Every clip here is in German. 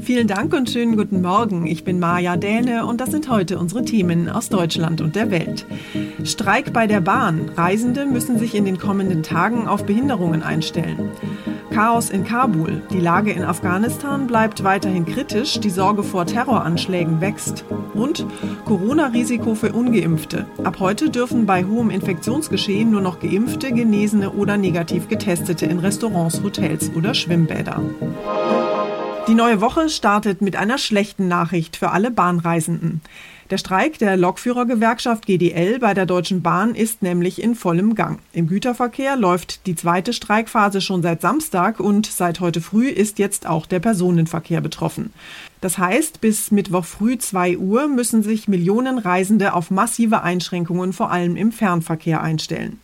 Vielen Dank und schönen guten Morgen. Ich bin Maja Däne und das sind heute unsere Themen aus Deutschland und der Welt. Streik bei der Bahn. Reisende müssen sich in den kommenden Tagen auf Behinderungen einstellen. Chaos in Kabul. Die Lage in Afghanistan bleibt weiterhin kritisch. Die Sorge vor Terroranschlägen wächst. Und Corona-Risiko für Ungeimpfte. Ab heute dürfen bei hohem Infektionsgeschehen nur noch Geimpfte, Genesene oder negativ Getestete in Restaurants, Hotels oder Schwimmbäder. Die neue Woche startet mit einer schlechten Nachricht für alle Bahnreisenden. Der Streik der Lokführergewerkschaft GDL bei der Deutschen Bahn ist nämlich in vollem Gang. Im Güterverkehr läuft die zweite Streikphase schon seit Samstag und seit heute früh ist jetzt auch der Personenverkehr betroffen. Das heißt, bis Mittwoch früh 2 Uhr müssen sich Millionen Reisende auf massive Einschränkungen vor allem im Fernverkehr einstellen.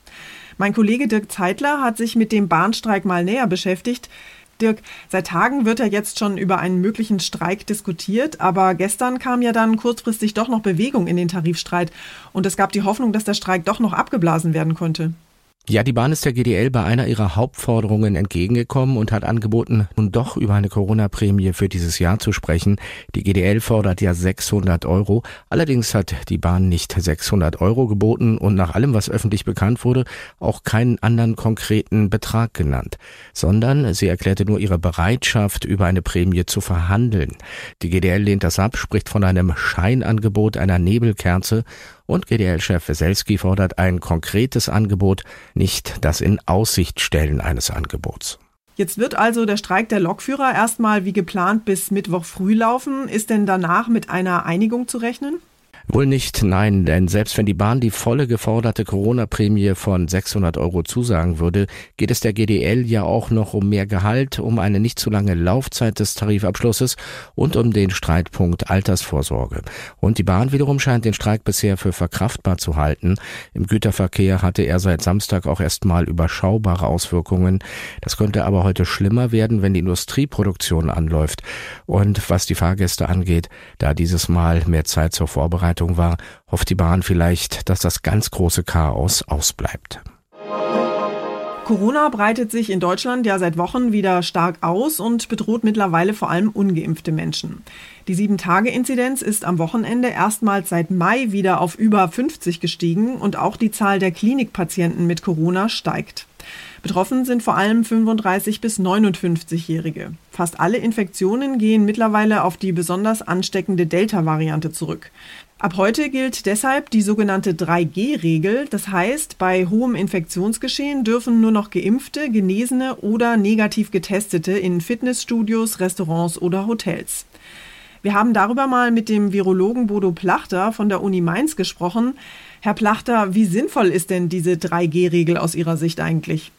Mein Kollege Dirk Zeitler hat sich mit dem Bahnstreik mal näher beschäftigt. Dirk, seit Tagen wird ja jetzt schon über einen möglichen Streik diskutiert, aber gestern kam ja dann kurzfristig doch noch Bewegung in den Tarifstreit und es gab die Hoffnung, dass der Streik doch noch abgeblasen werden konnte. Ja, die Bahn ist der GDL bei einer ihrer Hauptforderungen entgegengekommen und hat angeboten, nun doch über eine Corona-Prämie für dieses Jahr zu sprechen. Die GDL fordert ja 600 Euro. Allerdings hat die Bahn nicht 600 Euro geboten und nach allem, was öffentlich bekannt wurde, auch keinen anderen konkreten Betrag genannt, sondern sie erklärte nur ihre Bereitschaft, über eine Prämie zu verhandeln. Die GDL lehnt das ab, spricht von einem Scheinangebot einer Nebelkerze und GDL-Chef Weselski fordert ein konkretes Angebot, nicht das in Aussicht stellen eines Angebots. Jetzt wird also der Streik der Lokführer erstmal wie geplant bis Mittwoch früh laufen. Ist denn danach mit einer Einigung zu rechnen? Wohl nicht, nein, denn selbst wenn die Bahn die volle geforderte Corona-Prämie von 600 Euro zusagen würde, geht es der GDL ja auch noch um mehr Gehalt, um eine nicht zu lange Laufzeit des Tarifabschlusses und um den Streitpunkt Altersvorsorge. Und die Bahn wiederum scheint den Streik bisher für verkraftbar zu halten. Im Güterverkehr hatte er seit Samstag auch erstmal überschaubare Auswirkungen. Das könnte aber heute schlimmer werden, wenn die Industrieproduktion anläuft. Und was die Fahrgäste angeht, da dieses Mal mehr Zeit zur Vorbereitung Vorbereitung war, hofft die Bahn vielleicht, dass das ganz große Chaos ausbleibt. Corona breitet sich in Deutschland ja seit Wochen wieder stark aus und bedroht mittlerweile vor allem ungeimpfte Menschen. Die 7-Tage-Inzidenz ist am Wochenende erstmals seit Mai wieder auf über 50 gestiegen und auch die Zahl der Klinikpatienten mit Corona steigt. Betroffen sind vor allem 35 bis 59-Jährige. Fast alle Infektionen gehen mittlerweile auf die besonders ansteckende Delta-Variante zurück. Ab heute gilt deshalb die sogenannte 3G-Regel. Das heißt, bei hohem Infektionsgeschehen dürfen nur noch geimpfte, genesene oder negativ getestete in Fitnessstudios, Restaurants oder Hotels. Wir haben darüber mal mit dem Virologen Bodo Plachter von der Uni Mainz gesprochen. Herr Plachter, wie sinnvoll ist denn diese 3G-Regel aus Ihrer Sicht eigentlich?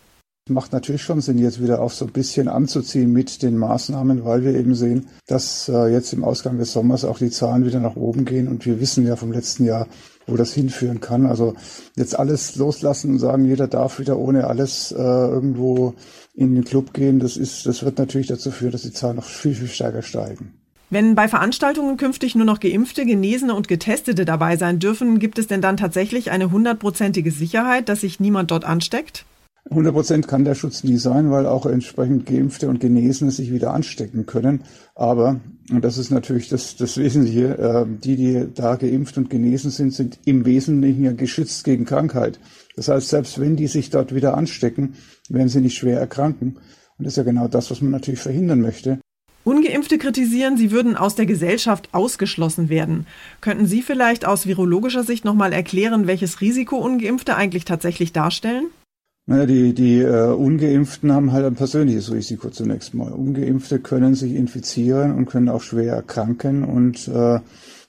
Macht natürlich schon Sinn, jetzt wieder auf so ein bisschen anzuziehen mit den Maßnahmen, weil wir eben sehen, dass äh, jetzt im Ausgang des Sommers auch die Zahlen wieder nach oben gehen und wir wissen ja vom letzten Jahr, wo das hinführen kann. Also jetzt alles loslassen und sagen, jeder darf wieder ohne alles äh, irgendwo in den Club gehen, das ist, das wird natürlich dazu führen, dass die Zahlen noch viel, viel stärker steigen. Wenn bei Veranstaltungen künftig nur noch Geimpfte, Genesene und Getestete dabei sein dürfen, gibt es denn dann tatsächlich eine hundertprozentige Sicherheit, dass sich niemand dort ansteckt? 100 Prozent kann der Schutz nie sein, weil auch entsprechend Geimpfte und Genesene sich wieder anstecken können. Aber, und das ist natürlich das, das Wesentliche, äh, die, die da geimpft und genesen sind, sind im Wesentlichen ja geschützt gegen Krankheit. Das heißt, selbst wenn die sich dort wieder anstecken, werden sie nicht schwer erkranken. Und das ist ja genau das, was man natürlich verhindern möchte. Ungeimpfte kritisieren, sie würden aus der Gesellschaft ausgeschlossen werden. Könnten Sie vielleicht aus virologischer Sicht nochmal erklären, welches Risiko Ungeimpfte eigentlich tatsächlich darstellen? Naja, die, die äh, Ungeimpften haben halt ein persönliches Risiko zunächst mal. Ungeimpfte können sich infizieren und können auch schwer erkranken und äh,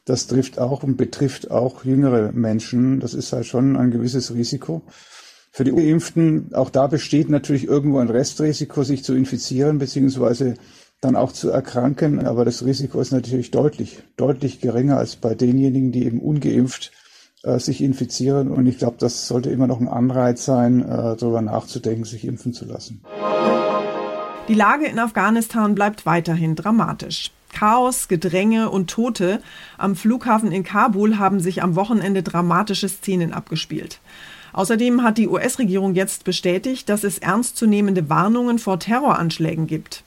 das trifft auch und betrifft auch jüngere Menschen. Das ist halt schon ein gewisses Risiko. Für die Ungeimpften, auch da besteht natürlich irgendwo ein Restrisiko, sich zu infizieren beziehungsweise dann auch zu erkranken. Aber das Risiko ist natürlich deutlich, deutlich geringer als bei denjenigen, die eben ungeimpft äh, sich infizieren. Und ich glaube, das sollte immer noch ein Anreiz sein, äh, darüber nachzudenken, sich impfen zu lassen. Die Lage in Afghanistan bleibt weiterhin dramatisch. Chaos, Gedränge und Tote am Flughafen in Kabul haben sich am Wochenende dramatische Szenen abgespielt. Außerdem hat die US-Regierung jetzt bestätigt, dass es ernstzunehmende Warnungen vor Terroranschlägen gibt.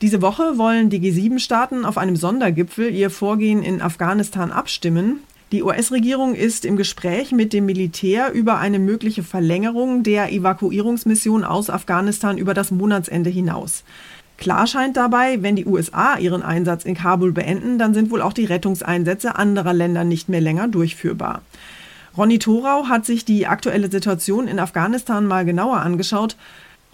Diese Woche wollen die G7-Staaten auf einem Sondergipfel ihr Vorgehen in Afghanistan abstimmen. Die US-Regierung ist im Gespräch mit dem Militär über eine mögliche Verlängerung der Evakuierungsmission aus Afghanistan über das Monatsende hinaus. Klar scheint dabei, wenn die USA ihren Einsatz in Kabul beenden, dann sind wohl auch die Rettungseinsätze anderer Länder nicht mehr länger durchführbar. Ronny Thorau hat sich die aktuelle Situation in Afghanistan mal genauer angeschaut.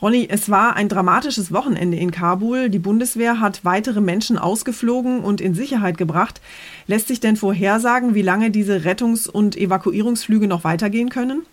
Ronny, es war ein dramatisches Wochenende in Kabul. Die Bundeswehr hat weitere Menschen ausgeflogen und in Sicherheit gebracht. Lässt sich denn vorhersagen, wie lange diese Rettungs- und Evakuierungsflüge noch weitergehen können?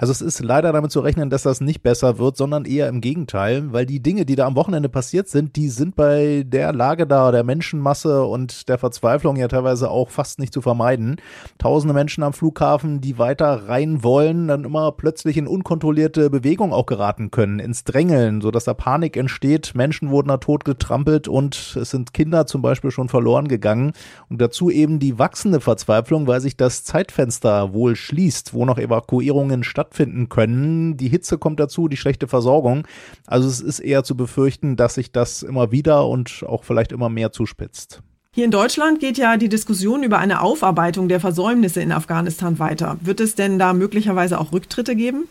Also es ist leider damit zu rechnen, dass das nicht besser wird, sondern eher im Gegenteil, weil die Dinge, die da am Wochenende passiert sind, die sind bei der Lage da, der Menschenmasse und der Verzweiflung ja teilweise auch fast nicht zu vermeiden. Tausende Menschen am Flughafen, die weiter rein wollen, dann immer plötzlich in unkontrollierte Bewegung auch geraten können, ins Drängeln, sodass da Panik entsteht. Menschen wurden da tot getrampelt und es sind Kinder zum Beispiel schon verloren gegangen. Und dazu eben die wachsende Verzweiflung, weil sich das Zeitfenster wohl schließt, wo noch Evakuierungen stattfinden stattfinden können. Die Hitze kommt dazu, die schlechte Versorgung. Also es ist eher zu befürchten, dass sich das immer wieder und auch vielleicht immer mehr zuspitzt. Hier in Deutschland geht ja die Diskussion über eine Aufarbeitung der Versäumnisse in Afghanistan weiter. Wird es denn da möglicherweise auch Rücktritte geben?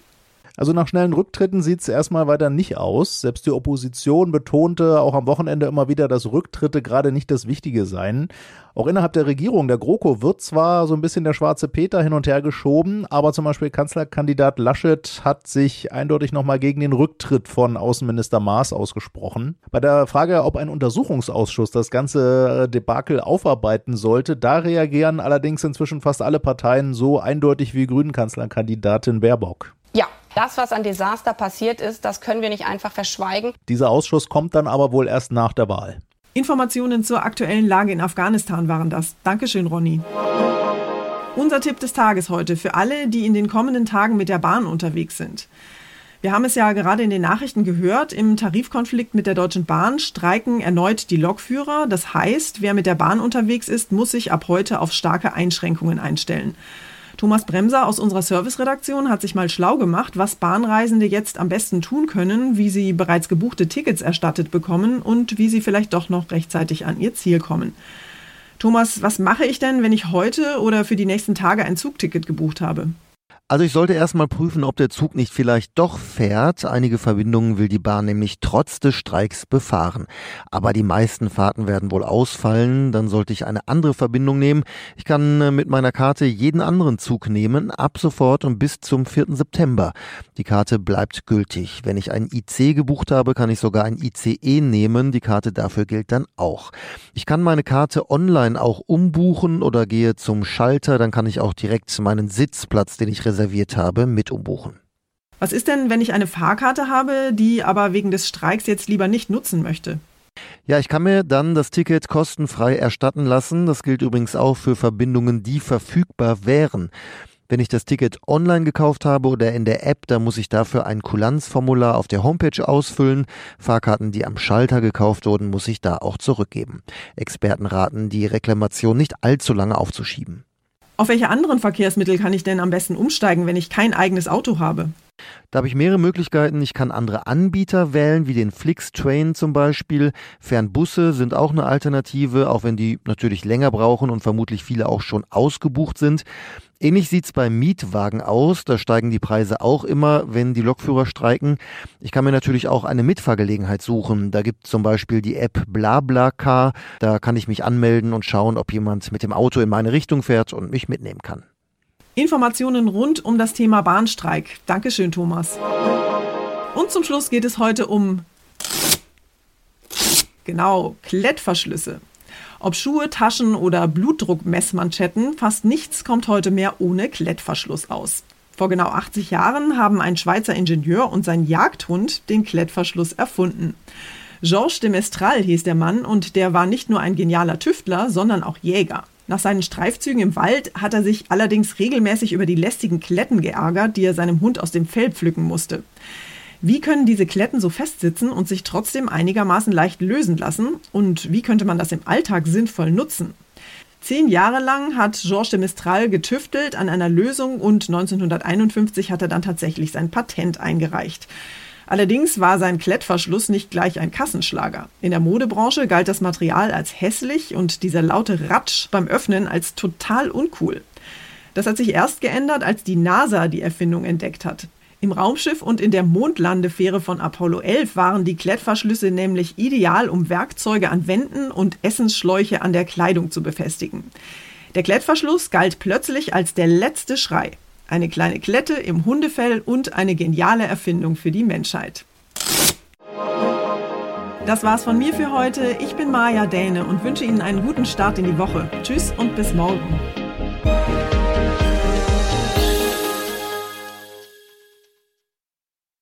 Also nach schnellen Rücktritten sieht es erstmal weiter nicht aus. Selbst die Opposition betonte auch am Wochenende immer wieder, dass Rücktritte gerade nicht das Wichtige seien. Auch innerhalb der Regierung, der GroKo, wird zwar so ein bisschen der schwarze Peter hin und her geschoben, aber zum Beispiel Kanzlerkandidat Laschet hat sich eindeutig nochmal gegen den Rücktritt von Außenminister Maas ausgesprochen. Bei der Frage, ob ein Untersuchungsausschuss das ganze Debakel aufarbeiten sollte, da reagieren allerdings inzwischen fast alle Parteien so eindeutig wie Grünen-Kanzlerkandidatin Baerbock. Ja, das, was an Desaster passiert ist, das können wir nicht einfach verschweigen. Dieser Ausschuss kommt dann aber wohl erst nach der Wahl. Informationen zur aktuellen Lage in Afghanistan waren das. Dankeschön, Ronny. Unser Tipp des Tages heute für alle, die in den kommenden Tagen mit der Bahn unterwegs sind. Wir haben es ja gerade in den Nachrichten gehört, im Tarifkonflikt mit der Deutschen Bahn streiken erneut die Lokführer. Das heißt, wer mit der Bahn unterwegs ist, muss sich ab heute auf starke Einschränkungen einstellen. Thomas Bremser aus unserer Serviceredaktion hat sich mal schlau gemacht, was Bahnreisende jetzt am besten tun können, wie sie bereits gebuchte Tickets erstattet bekommen und wie sie vielleicht doch noch rechtzeitig an ihr Ziel kommen. Thomas, was mache ich denn, wenn ich heute oder für die nächsten Tage ein Zugticket gebucht habe? Also ich sollte erstmal prüfen, ob der Zug nicht vielleicht doch fährt. Einige Verbindungen will die Bahn nämlich trotz des Streiks befahren. Aber die meisten Fahrten werden wohl ausfallen. Dann sollte ich eine andere Verbindung nehmen. Ich kann äh, mit meiner Karte jeden anderen Zug nehmen, ab sofort und bis zum 4. September. Die Karte bleibt gültig. Wenn ich ein IC gebucht habe, kann ich sogar ein ICE nehmen. Die Karte dafür gilt dann auch. Ich kann meine Karte online auch umbuchen oder gehe zum Schalter. Dann kann ich auch direkt meinen Sitzplatz, den ich reserviere, reserviert habe, mit umbuchen. Was ist denn, wenn ich eine Fahrkarte habe, die aber wegen des Streiks jetzt lieber nicht nutzen möchte? Ja, ich kann mir dann das Ticket kostenfrei erstatten lassen. Das gilt übrigens auch für Verbindungen, die verfügbar wären. Wenn ich das Ticket online gekauft habe oder in der App, dann muss ich dafür ein Kulanzformular auf der Homepage ausfüllen. Fahrkarten, die am Schalter gekauft wurden, muss ich da auch zurückgeben. Experten raten, die Reklamation nicht allzu lange aufzuschieben. Auf welche anderen Verkehrsmittel kann ich denn am besten umsteigen, wenn ich kein eigenes Auto habe? Da habe ich mehrere Möglichkeiten. Ich kann andere Anbieter wählen, wie den Flixtrain zum Beispiel. Fernbusse sind auch eine Alternative, auch wenn die natürlich länger brauchen und vermutlich viele auch schon ausgebucht sind. Ähnlich sieht's bei Mietwagen aus. Da steigen die Preise auch immer, wenn die Lokführer streiken. Ich kann mir natürlich auch eine Mitfahrgelegenheit suchen. Da gibt zum Beispiel die App BlaBlaCar. Da kann ich mich anmelden und schauen, ob jemand mit dem Auto in meine Richtung fährt und mich mitnehmen kann. Informationen rund um das Thema Bahnstreik. Dankeschön, Thomas. Und zum Schluss geht es heute um genau Klettverschlüsse. Ob Schuhe, Taschen oder Blutdruckmessmanschetten, fast nichts kommt heute mehr ohne Klettverschluss aus. Vor genau 80 Jahren haben ein Schweizer Ingenieur und sein Jagdhund den Klettverschluss erfunden. Georges de Mestral hieß der Mann und der war nicht nur ein genialer Tüftler, sondern auch Jäger. Nach seinen Streifzügen im Wald hat er sich allerdings regelmäßig über die lästigen Kletten geärgert, die er seinem Hund aus dem Fell pflücken musste. Wie können diese Kletten so festsitzen und sich trotzdem einigermaßen leicht lösen lassen? Und wie könnte man das im Alltag sinnvoll nutzen? Zehn Jahre lang hat Georges de Mistral getüftelt an einer Lösung und 1951 hat er dann tatsächlich sein Patent eingereicht. Allerdings war sein Klettverschluss nicht gleich ein Kassenschlager. In der Modebranche galt das Material als hässlich und dieser laute Ratsch beim Öffnen als total uncool. Das hat sich erst geändert, als die NASA die Erfindung entdeckt hat. Im Raumschiff und in der Mondlandefähre von Apollo 11 waren die Klettverschlüsse nämlich ideal, um Werkzeuge an Wänden und Essensschläuche an der Kleidung zu befestigen. Der Klettverschluss galt plötzlich als der letzte Schrei eine kleine Klette im Hundefell und eine geniale Erfindung für die Menschheit. Das war's von mir für heute. Ich bin Maja Däne und wünsche Ihnen einen guten Start in die Woche. Tschüss und bis morgen.